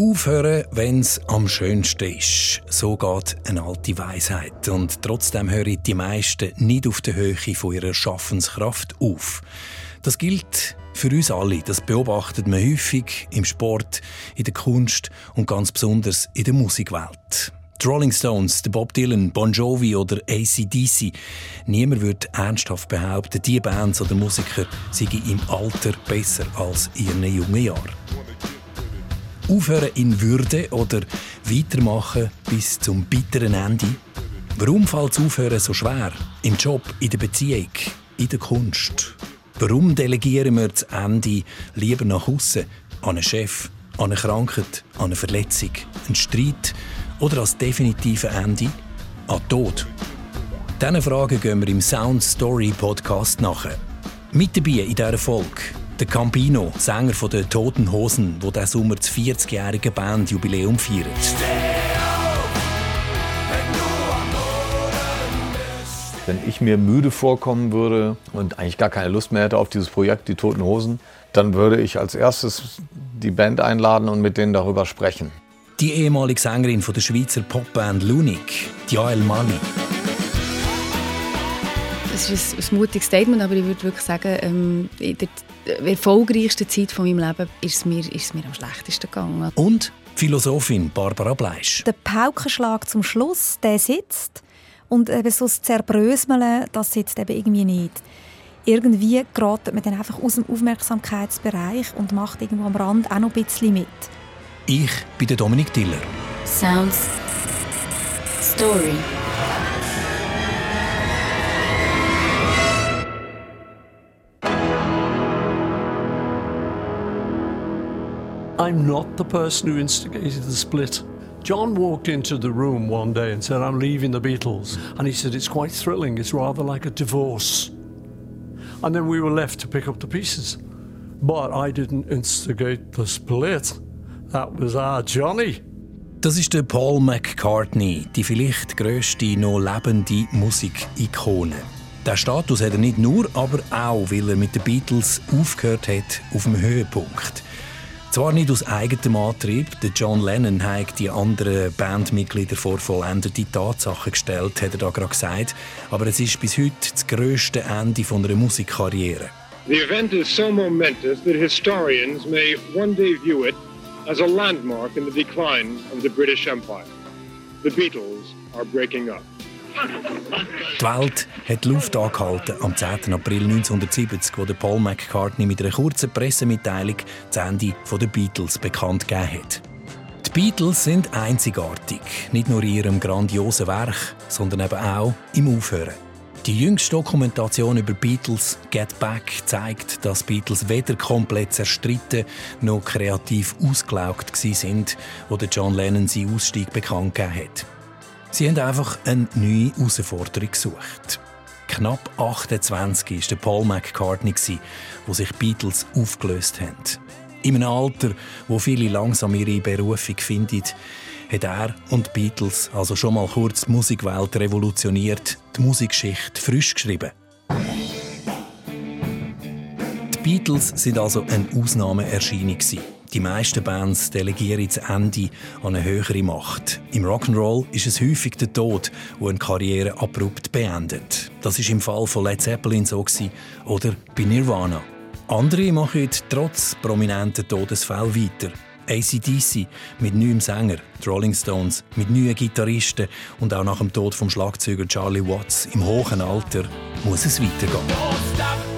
Aufhören, wenn es am schönsten ist. So geht eine alte Weisheit. Und trotzdem hören die meisten nicht auf der Höhe von ihrer Schaffenskraft auf. Das gilt für uns alle. Das beobachtet man häufig im Sport, in der Kunst und ganz besonders in der Musikwelt. Die Rolling Stones, der Bob Dylan, Bon Jovi oder ACDC. Niemand wird ernsthaft behaupten, diese Bands oder Musiker seien im Alter besser als in ihren jungen Jahren. Aufhören in Würde oder weitermachen bis zum bitteren Ende? Warum fällt Aufhören so schwer? Im Job, in der Beziehung, in der Kunst? Warum delegieren wir das Ende lieber nach außen an einen Chef, an eine Krankheit, an eine Verletzung, einen Streit oder als definitives Ende an Tod? Diesen Fragen gehen wir im Sound Story Podcast nachher. Mit dabei in dieser Folge der Campino, Sänger von den Toten Hosen, wo der Sommer das 40-jährige Bandjubiläum feiert. Wenn ich mir müde vorkommen würde und eigentlich gar keine Lust mehr hätte auf dieses Projekt, die Toten Hosen, dann würde ich als erstes die Band einladen und mit denen darüber sprechen. Die ehemalige Sängerin von der Schweizer Popband Lunik, Jael Mali. Es ist ein, ein mutiges Statement, aber ich würde wirklich sagen, ähm, in der erfolgreichsten Zeit von meinem Leben ist es mir, ist es mir am schlechtesten gegangen. Und Philosophin Barbara Bleisch. Der Paukenschlag zum Schluss, der sitzt. Und eben so das Zerbröseln, das sitzt eben irgendwie nicht. Irgendwie gerät man dann einfach aus dem Aufmerksamkeitsbereich und macht irgendwo am Rand auch noch ein bisschen mit. Ich bin der Dominik Diller. Sounds Story. I'm not the person who instigated the split. John walked into the room one day and said, I'm leaving the Beatles. And he said, It's quite thrilling. It's rather like a divorce. And then we were left to pick up the pieces. But I didn't instigate the split. That was our Johnny. Das ist der Paul McCartney, die vielleicht grösste noch lebende Musikikone. Der Status hat er nicht nur, aber auch, weil er mit den Beatles aufgehört hat auf dem Höhepunkt. Zwar nicht aus eigenem Antrieb, der John Lennon hat die anderen Bandmitglieder vor vollendete Tatsachen gestellt, hat er da gerade gesagt, aber es ist bis heute das grösste Ende einer Musikkarriere. The event is so momentous that historians may one day view it as a landmark in the decline of the British Empire. The Beatles are breaking up. Die Welt hat die Luft angehalten am 10. April 1970, wo Paul McCartney mit einer kurzen Pressemitteilung das Ende der Beatles bekannt gegeben hat. Die Beatles sind einzigartig, nicht nur in ihrem grandiosen Werk, sondern eben auch im Aufhören. Die jüngste Dokumentation über Beatles, Get Back, zeigt, dass Beatles weder komplett zerstritten noch kreativ ausgelaugt sind, wo John Lennon seinen Ausstieg bekannt gegeben hat. Sie haben einfach eine neue Herausforderung gesucht. Knapp 28 war der Paul McCartney, wo sich Beatles aufgelöst haben. In einem Alter, wo viele langsam ihre Berufung finden, hat er und die Beatles also schon mal kurz die Musikwelt revolutioniert, die Musikgeschichte frisch geschrieben. Die Beatles sind also eine Ausnahmeerscheinung. Die meisten Bands delegieren das Ende an eine höhere Macht. Im Rock'n'Roll ist es häufig der Tod, der eine Karriere abrupt beendet. Das ist im Fall von Led Zeppelin so oder bei Nirvana. Andere machen trotz prominenten Todesfällen weiter. ACDC mit neuem Sänger, die Rolling Stones mit neuen Gitarristen und auch nach dem Tod vom Schlagzeuger Charlie Watts im hohen Alter muss es weitergehen.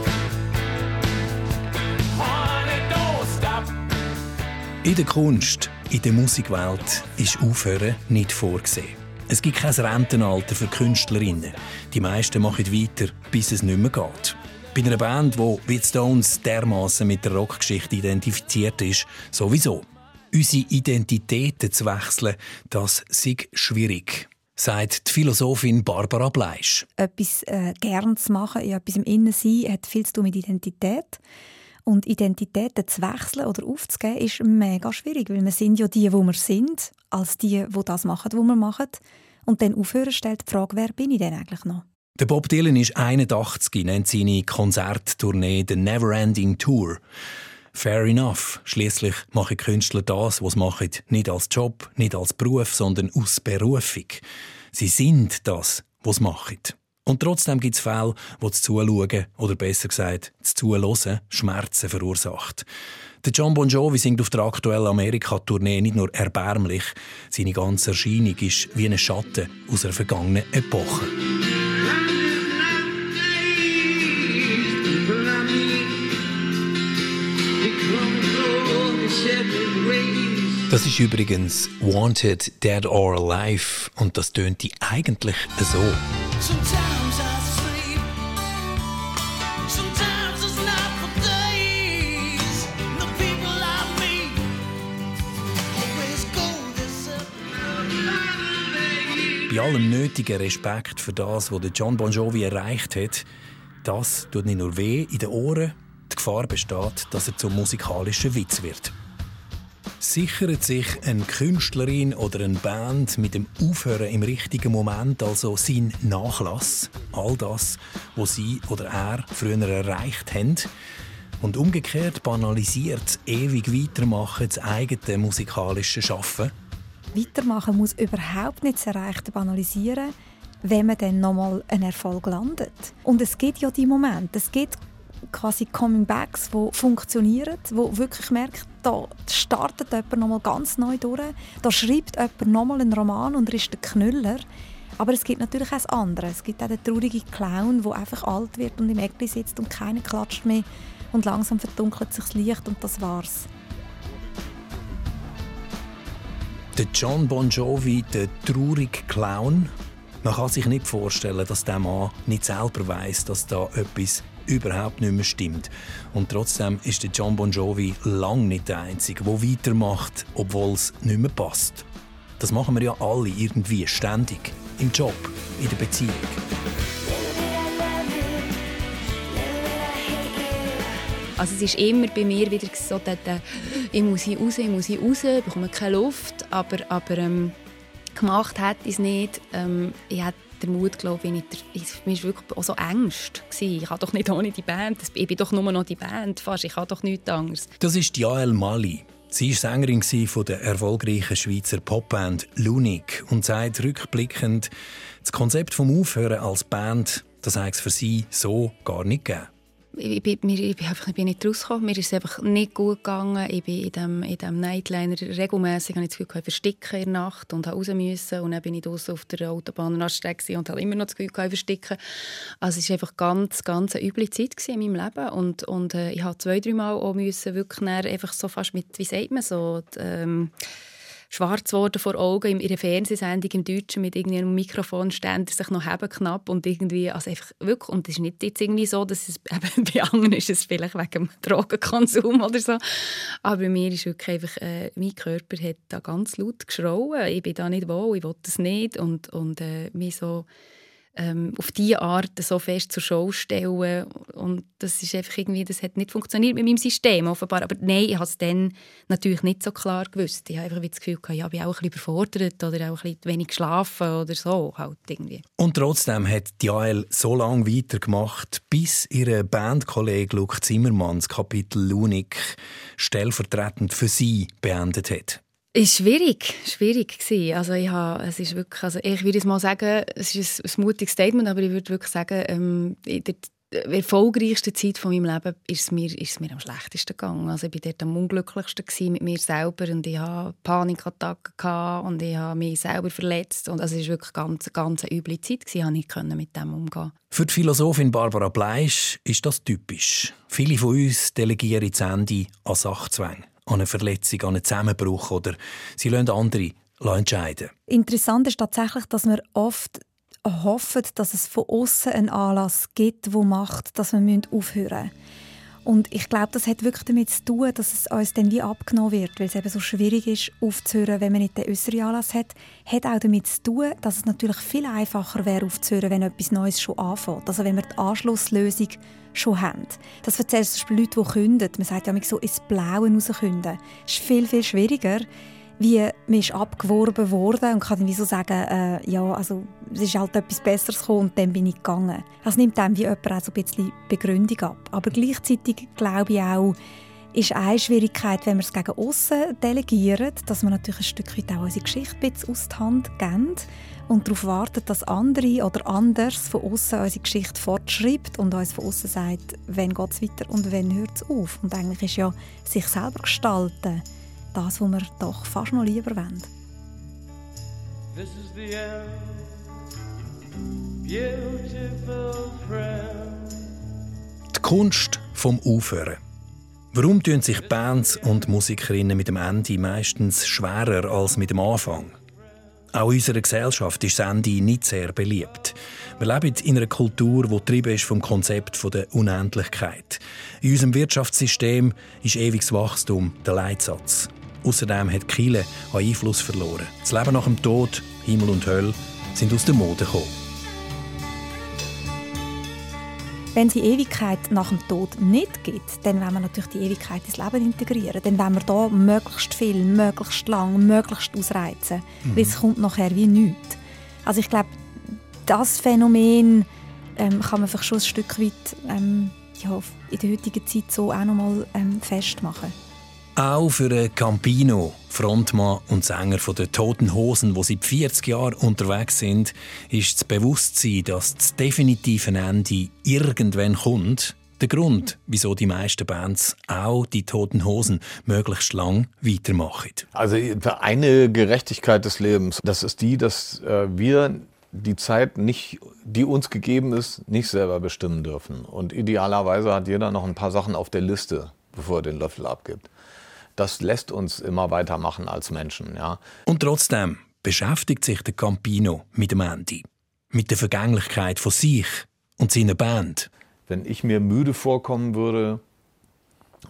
In der Kunst, in der Musikwelt ist Aufhören nicht vorgesehen. Es gibt kein Rentenalter für Künstlerinnen. Die meisten machen weiter, bis es nicht mehr geht. Bei einer Band, die wie Stones dermaßen mit der Rockgeschichte identifiziert ist, sowieso. Unsere Identitäten zu wechseln, das ist schwierig sagt die Philosophin Barbara Bleisch. Etwas äh, gern zu machen, in etwas im Innen sein, hat viel zu tun mit Identität. Und Identitäten zu wechseln oder aufzugeben, ist mega schwierig, weil wir sind ja die, wo wir sind, als die, wo das machen, wo wir machen. Und dann aufhören stellt die Frage, wer bin ich denn eigentlich noch? Der Bob Dylan ist 81, nennt seine Konzerttournee «The Neverending Tour». Fair enough. Schließlich machen Künstler das, was sie machen, nicht als Job, nicht als Beruf, sondern aus Berufung. Sie sind das, was sie machen. Und trotzdem gibt es Fälle, wo das Zuschauen, oder besser gesagt, das Zuhören, Schmerzen verursacht. Der John Bon Jovi singt auf der aktuellen Amerika-Tournee nicht nur erbärmlich, seine ganze Erscheinung ist wie ein Schatten aus einer vergangenen Epoche. Das ist übrigens Wanted, Dead or Alive und das tönt eigentlich so. Bei allem nötigen Respekt für das, was John Bon Jovi erreicht hat, das tut nicht nur weh in den Ohren, die Gefahr besteht, dass er zum musikalischen Witz wird. Sichert sich eine Künstlerin oder eine Band mit dem Aufhören im richtigen Moment, also sein Nachlass, all das, was sie oder er früher erreicht haben, und umgekehrt banalisiert ewig weitermachen das eigene musikalische Schaffen? Weitermachen muss überhaupt nicht das Erreichte banalisieren, wenn man dann nochmal einen Erfolg landet. Und es gibt ja die Momente, es gibt quasi Coming-Backs, die funktionieren, wo wirklich merkt, da startet jemand nochmal ganz neu durch, da schreibt jemand nochmal einen Roman und er ist der Knüller. Aber es gibt natürlich auch das andere. Es gibt auch den traurigen Clown, der einfach alt wird und im Eckli sitzt und keiner klatscht mehr und langsam verdunkelt sich das Licht und das war's. Der John Bon Jovi, der traurige Clown. Man kann sich nicht vorstellen, dass der Mann nicht selber weiß, dass da etwas überhaupt nicht mehr stimmt. Und trotzdem ist der John Bon Jovi lang nicht der Einzige, der weitermacht, obwohl es nicht mehr passt. Das machen wir ja alle irgendwie, ständig. Im Job, in der Beziehung. Also es ist immer bei mir wieder so, dass, äh, ich muss hier raus, ich muss hier raus, ich bekomme keine Luft, aber, aber ähm, gemacht hat ich es nicht. Ähm, ich hatte den Mut, glaube ich, nicht. Ich, war wirklich auch so Angst. Ich kann doch nicht ohne die Band. Ich bin doch nur noch die Band fast. Ich kann doch nichts anderes. Das ist Jael Mali. Sie war Sängerin der erfolgreichen Schweizer Popband Lunik und sagt rückblickend, das Konzept vom Aufhören als Band, das hat es für sie so gar nicht gegeben ich, bin, ich, bin einfach, ich bin nicht rausgekommen. Mir ist es einfach nicht gut gegangen. Ich bin in diesem in dem Nightliner regelmässig habe ich das Gefühl, ich versticken in der Nacht und raus müssen. Und dann bin ich draußen auf der Autobahn und habe immer noch das Gefühl, ich versticken. Also es war einfach ganz, ganz eine üble Zeit in meinem Leben. Und, und äh, ich habe zwei, drei Mal auch müssen wirklich einfach so fast mit, wie sagt man so, die, ähm, schwarz geworden vor Augen in einer Fernsehsendung im Deutschen mit irgendeinem Mikrofonständer sich noch haben knapp und irgendwie, also einfach wirklich, und es ist nicht jetzt irgendwie so, dass es eben bei anderen ist es vielleicht wegen dem Drogenkonsum oder so, aber bei mir ist wirklich einfach, äh, mein Körper hat da ganz laut geschrauen, ich bin da nicht wohl, ich will das nicht und, und äh, mich so ähm, auf diese Art so fest zur Show stellen. Und das ist einfach irgendwie, das hat nicht funktioniert mit meinem System offenbar. Aber nein, ich habe es dann natürlich nicht so klar gewusst. Ich habe einfach das Gefühl, gehabt, ja, ich bin auch ein bisschen überfordert oder auch ein bisschen wenig geschlafen oder so halt irgendwie. Und trotzdem hat Jael so lange weitergemacht, bis ihr Bandkollege Luke Zimmermann das Kapitel Lunik stellvertretend für sie beendet hat. Ist schwierig, schwierig gewesen. Also ich habe, es ist wirklich, also ich würde mal sagen, es ist ein, ein mutiges Statement, aber ich würde wirklich sagen, ähm, in der erfolgreichsten Zeit von meinem Leben ist es mir, ist es mir am schlechtesten gegangen. Also ich war dort am unglücklichsten mit mir selber und ich hatte Panikattacken und ich habe mich selber verletzt und also es war wirklich ganz, ganz eine üble Zeit gewesen, ich konnte mit dem umgehen. Für die Philosophin Barbara Bleisch ist das typisch. Viele von uns delegieren das Ende an Sachzwänge an eine Verletzung, an einen Zusammenbruch oder sie lassen andere entscheiden. Interessant ist tatsächlich, dass wir oft hoffen, dass es von außen einen Anlass gibt, der macht, dass wir aufhören müssen. Und ich glaube, das hat wirklich damit zu tun, dass es uns dann wie abgenommen wird, weil es eben so schwierig ist, aufzuhören, wenn man nicht den äußeren Anlass hat. Hat auch damit zu tun, dass es natürlich viel einfacher wäre, aufzuhören, wenn etwas Neues schon anfängt. Also wenn wir die Anschlusslösung schon haben. Das erzählt zum Leute, die künden. Man sagt ja so ins Blaue rauskünden. Das ist viel, viel schwieriger, wie man ist abgeworben worden und kann dann so sagen, äh, ja, also es ist halt etwas Besseres gekommen und dann bin ich gegangen. Das nimmt dann wie jemand auch so ein bisschen Begründung ab. Aber gleichzeitig glaube ich auch, ist eine Schwierigkeit, wenn wir es gegen außen delegieren, dass wir natürlich ein Stück weit auch unsere Geschichte aus der Hand geben und darauf warten, dass andere oder anders von außen unsere Geschichte fortschreibt und uns von außen sagt, wann geht es weiter und wann hört es auf. Und eigentlich ist ja sich selber gestalten das, was wir doch fast noch lieber wollen. This is the end, beautiful friend. Die Kunst vom Aufhören. Warum tun sich Bands und Musikerinnen mit dem Ende meistens schwerer als mit dem Anfang? Auch in unserer Gesellschaft ist das Ende nicht sehr beliebt. Wir leben in einer Kultur, die getrieben ist vom Konzept der Unendlichkeit. In unserem Wirtschaftssystem ist ewiges Wachstum der Leitsatz. Außerdem hat Kiele an Einfluss verloren. Das Leben nach dem Tod, Himmel und Hölle sind aus der Mode gekommen. Wenn es die Ewigkeit nach dem Tod nicht gibt, dann wollen wir natürlich die Ewigkeit ins Leben integrieren. Dann wollen wir da möglichst viel, möglichst lang, möglichst ausreizen. Mhm. Weil es kommt nachher wie nichts. Also ich glaube, das Phänomen ähm, kann man vielleicht schon ein Stück weit ähm, ja, in der heutigen Zeit so auch noch mal ähm, festmachen. Auch für Campino, Frontmann und Sänger der Toten Hosen, die seit 40 Jahren unterwegs sind, ist das Bewusstsein, dass das definitive Ende irgendwann kommt, der Grund, wieso die meisten Bands auch die Toten Hosen möglichst lang weitermachen. Also eine Gerechtigkeit des Lebens, das ist die, dass äh, wir die Zeit nicht, die uns gegeben ist, nicht selber bestimmen dürfen. Und idealerweise hat jeder noch ein paar Sachen auf der Liste, bevor er den Löffel abgibt das lässt uns immer weitermachen als Menschen. Ja. Und trotzdem beschäftigt sich der Campino mit dem Ende, mit der Vergänglichkeit von sich und seiner Band. Wenn ich mir müde vorkommen würde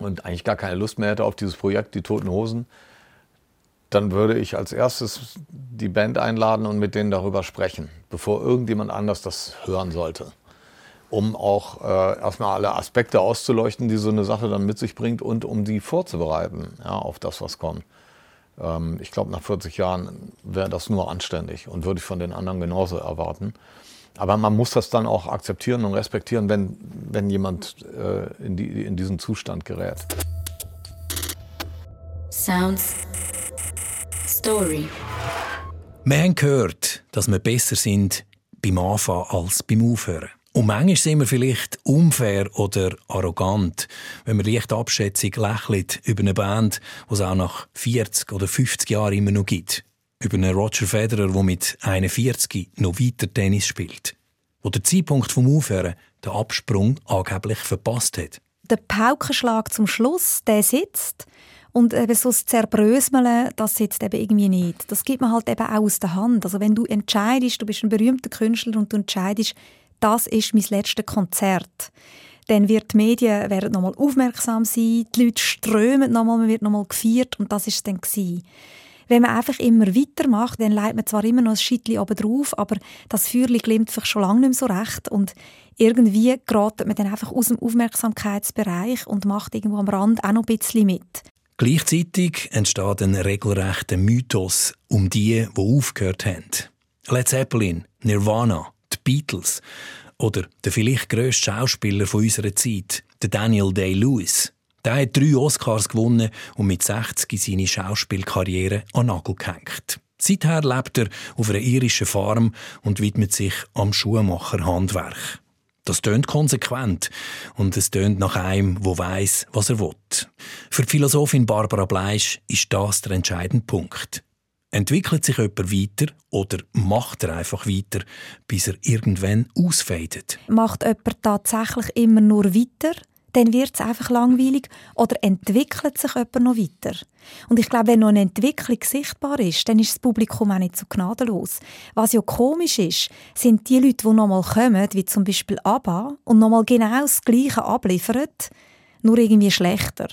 und eigentlich gar keine Lust mehr hätte auf dieses Projekt, die Toten Hosen, dann würde ich als erstes die Band einladen und mit denen darüber sprechen, bevor irgendjemand anders das hören sollte um auch äh, erstmal alle Aspekte auszuleuchten, die so eine Sache dann mit sich bringt und um die vorzubereiten ja, auf das, was kommt. Ähm, ich glaube, nach 40 Jahren wäre das nur anständig und würde ich von den anderen genauso erwarten. Aber man muss das dann auch akzeptieren und respektieren, wenn, wenn jemand äh, in, die, in diesen Zustand gerät. Sounds Story. Haben gehört, dass wir besser sind beim Anfangen als beim Aufhören. Und manchmal sind wir vielleicht unfair oder arrogant, wenn wir leicht abschätzig lächeln über eine Band, die es auch nach 40 oder 50 Jahren immer noch gibt. Über einen Roger Federer, der mit 41 noch weiter Tennis spielt. Wo der Zeitpunkt vom Aufhören den Absprung angeblich verpasst hat. Der Paukenschlag zum Schluss, der sitzt. Und eben so das Zerbröseln, das sitzt eben irgendwie nicht. Das gibt man halt eben auch aus der Hand. Also wenn du entscheidest, du bist ein berühmter Künstler und du entscheidest, das ist mein letztes Konzert. Dann wird die Medien werden nochmal aufmerksam sein, die Leute strömen nochmal, man wird nochmal gefeiert und das ist es dann gewesen. Wenn man einfach immer weitermacht, dann leitet man zwar immer noch ein Schittli oben drauf, aber das Feuerli glimmt vielleicht schon lange nicht mehr so recht und irgendwie gerät man dann einfach aus dem Aufmerksamkeitsbereich und macht irgendwo am Rand auch noch ein bisschen mit. Gleichzeitig entsteht ein regelrechter Mythos um die, die aufgehört haben. Led Zeppelin, Nirvana, Beatles oder der vielleicht grösste Schauspieler von unserer Zeit, der Daniel Day-Lewis. Der hat drei Oscars gewonnen und mit 60 seine Schauspielkarriere an Nagel gehängt. Seither lebt er auf einer irischen Farm und widmet sich am Schuhmacherhandwerk. Das tönt konsequent und es tönt nach einem, wo weiß, was er will. Für die Philosophin Barbara Bleisch ist das der entscheidende Punkt. Entwickelt sich jemand weiter oder macht er einfach weiter, bis er irgendwann ausfädet? Macht jemand tatsächlich immer nur weiter? Dann wird es einfach langweilig oder entwickelt sich jemand noch weiter? Und ich glaube, wenn noch eine Entwicklung sichtbar ist, dann ist das Publikum auch nicht so gnadenlos. Was ja komisch ist, sind die Leute, die nochmal kommen, wie zum Beispiel ABBA, und nochmal genau das Gleiche abliefern, nur irgendwie schlechter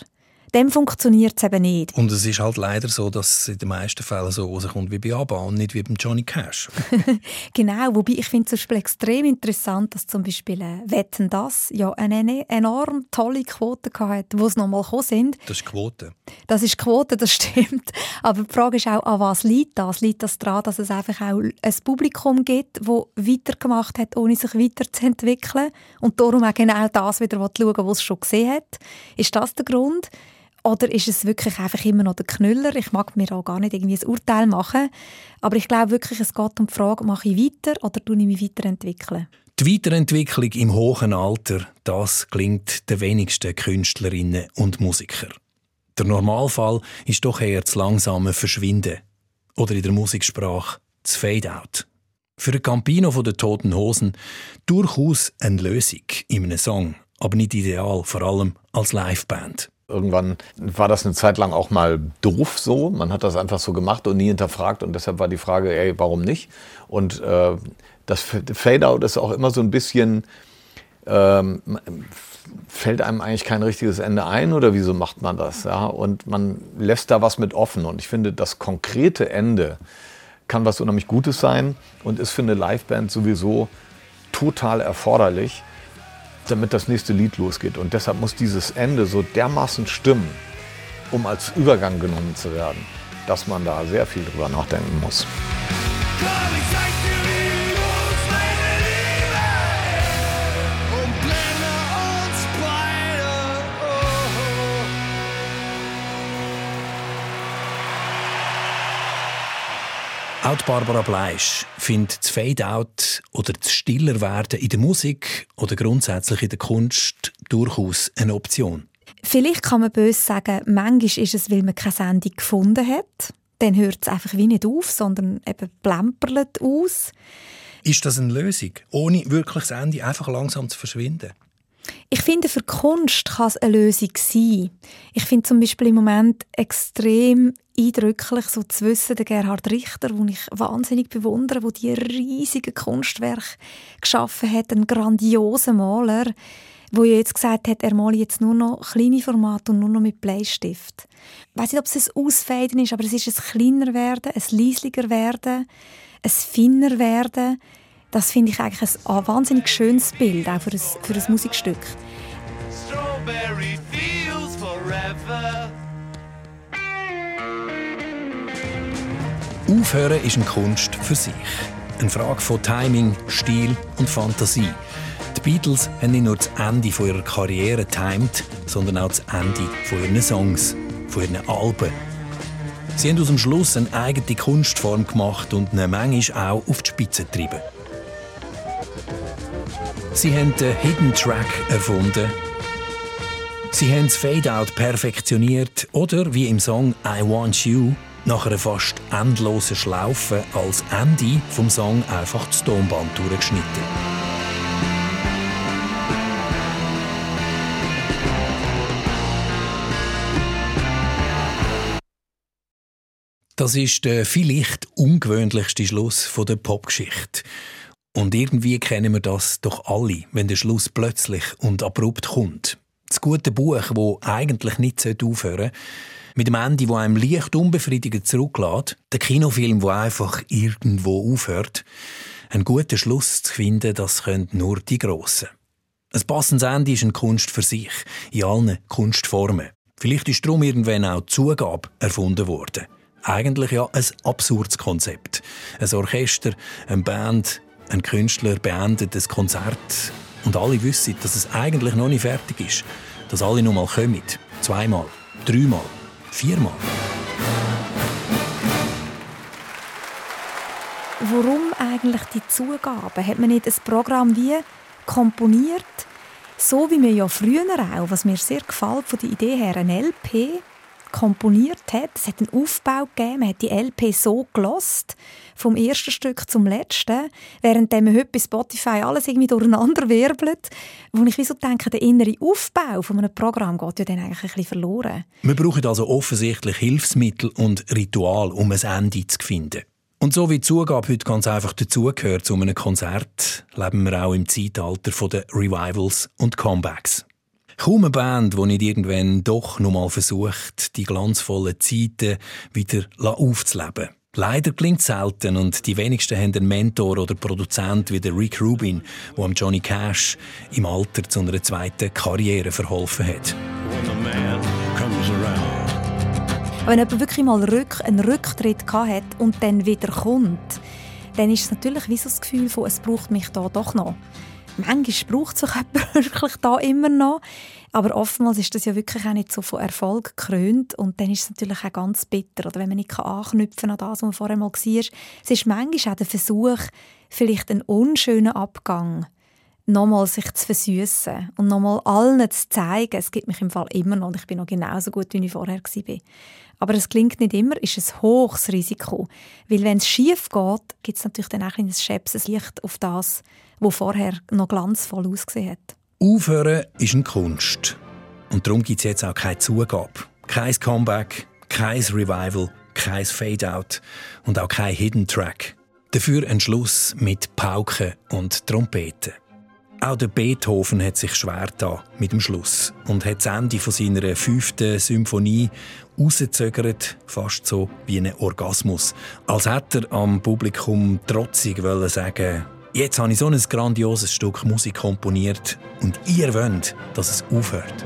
dem funktioniert es eben nicht. Und es ist halt leider so, dass es in den meisten Fällen so rauskommt wie bei ABBA und nicht wie beim Johnny Cash. genau, wobei ich finde es extrem interessant, dass zum Beispiel äh, «Wetten, das» ja eine enorm tolle Quote hatte, wo es nochmal gekommen sind. Das ist Quote. Das ist Quote, das stimmt. Aber die Frage ist auch, an was liegt das? Liegt das daran, dass es einfach auch ein Publikum gibt, das weitergemacht hat, ohne sich weiterzuentwickeln und darum auch genau das wieder schauen was es schon gesehen hat? Ist das der Grund? Oder ist es wirklich einfach immer noch der Knüller? Ich mag mir auch gar nicht irgendwie ein Urteil machen. Aber ich glaube wirklich, es geht um die Frage, mache ich weiter oder tue ich mich weiterentwickeln? Die Weiterentwicklung im hohen Alter, das klingt den wenigsten Künstlerinnen und Musikern. Der Normalfall ist doch eher das langsame Verschwinden. Oder in der Musiksprache das Fade-out. Für ein Campino von den Toten Hosen durchaus eine Lösung in einem Song, aber nicht ideal, vor allem als Liveband. Irgendwann war das eine Zeit lang auch mal doof so. Man hat das einfach so gemacht und nie hinterfragt. Und deshalb war die Frage, ey, warum nicht? Und äh, das Fade-out ist auch immer so ein bisschen, ähm, fällt einem eigentlich kein richtiges Ende ein oder wieso macht man das? Ja? Und man lässt da was mit offen. Und ich finde, das konkrete Ende kann was unheimlich Gutes sein und ist für eine Liveband sowieso total erforderlich damit das nächste Lied losgeht. Und deshalb muss dieses Ende so dermaßen stimmen, um als Übergang genommen zu werden, dass man da sehr viel drüber nachdenken muss. Auch Barbara Bleisch findet das Fade-out oder das Stillerwerden in der Musik oder grundsätzlich in der Kunst durchaus eine Option. Vielleicht kann man böse sagen, manchmal ist es, weil man keine Sendung gefunden hat. Dann hört es einfach wie nicht auf, sondern eben plemperlet aus. Ist das eine Lösung, ohne wirklich das Ende einfach langsam zu verschwinden? Ich finde, für Kunst kann es eine Lösung sein. Ich finde zum Beispiel im Moment extrem eindrücklich, so zu wissen, der Gerhard Richter, den ich wahnsinnig bewundere, der die riesigen Kunstwerke geschaffen hat, ein grandioser Maler, wo jetzt gesagt hat, er male jetzt nur noch kleine Formate und nur noch mit Bleistift. Ich weiß nicht, ob es ein Ausfaden ist, aber es ist ein kleiner werden, ein leislicher werden, ein finner werden. Das finde ich eigentlich ein wahnsinnig schönes Bild, auch für ein, für ein Musikstück. Strawberry Aufhören ist eine Kunst für sich. Eine Frage von Timing, Stil und Fantasie. Die Beatles haben nicht nur das Ende ihrer Karriere timed, sondern auch das Ende ihrer Songs, von ihren Alben. Sie haben aus dem Schluss eine eigene Kunstform gemacht und eine manchmal auch auf die Spitze getrieben. Sie haben den Hidden Track erfunden. Sie haben das Fade-Out perfektioniert oder wie im Song I Want You nach einer fast endlosen Schlaufe als Ende vom Song einfach das Tonband durchgeschnitten. Das ist der vielleicht ungewöhnlichste Schluss der Popgeschichte. Und irgendwie kennen wir das doch alle, wenn der Schluss plötzlich und abrupt kommt. Das gute Buch, wo eigentlich nicht aufhören sollte, mit dem Ende, wo einem leicht unbefriedigend zurücklässt, der Kinofilm, wo einfach irgendwo aufhört, einen guten Schluss zu finden, das können nur die Grossen. Ein passendes Ende ist eine Kunst für sich, in allen Kunstformen. Vielleicht ist darum irgendwann auch die Zugabe erfunden worden. Eigentlich ja ein absurdes Konzept. Ein Orchester, eine Band, ein Künstler beendet das Konzert und alle wissen, dass es eigentlich noch nicht fertig ist. Dass alle noch mal kommen. Zweimal, dreimal. Viermal. Warum eigentlich die Zugabe? Hat man nicht ein Programm wie komponiert, so wie man ja früher auch, was mir sehr gefällt von der Idee her, ein LP komponiert hat. Es hat einen Aufbau gegeben, man hat die LP so gelost vom ersten Stück zum letzten, während man heute bei Spotify alles irgendwie durcheinander wirbelt, wo ich wie so denke, der innere Aufbau von einem Programm geht ja dann eigentlich ein bisschen verloren. Wir brauchen also offensichtlich Hilfsmittel und Ritual, um ein Ende zu finden. Und so wie die Zugabe heute ganz einfach dazugehört zu einem Konzert, leben wir auch im Zeitalter der Revivals und Comebacks. Kaum eine Band, die nicht irgendwann doch noch mal versucht, die glanzvollen Zeiten wieder aufzuleben. Leider klingt es selten und die wenigsten haben einen Mentor oder Produzent wie der Rick Rubin, der Johnny Cash im Alter zu einer zweiten Karriere verholfen hat. Wenn jemand wirklich mal einen Rücktritt hat und dann wieder kommt, dann ist es natürlich wie so das Gefühl von, es braucht mich da doch noch manchmal braucht sich wirklich da immer noch. Aber oftmals ist das ja wirklich auch nicht so von Erfolg gekrönt und dann ist es natürlich auch ganz bitter, oder wenn man nicht anknüpfen an das, was man vorher mal war. Es ist manchmal auch der Versuch, vielleicht einen unschönen Abgang nochmal sich zu versüßen und nochmal allen zu zeigen, es gibt mich im Fall immer noch und ich bin noch genauso gut, wie ich vorher war. Aber es klingt nicht immer, ist ein hohes Risiko. Weil wenn es schief geht, gibt es natürlich dann auch ein schäbses Licht auf das, was vorher noch glanzvoll ausgesehen hat. Aufhören ist eine Kunst. Und darum gibt es jetzt auch keine Zugabe. Kein Comeback, kein Revival, kein Fade-out und auch kein Hidden Track. Dafür ein Schluss mit Pauken und Trompeten. Auch der Beethoven hat sich schwer da mit dem Schluss und hat das Ende von seiner fünften Symphonie rausgezögert, fast so wie ein Orgasmus. Als hätte er am Publikum trotzig sagen Jetzt habe ich so ein grandioses Stück Musik komponiert und ihr wollt, dass es aufhört.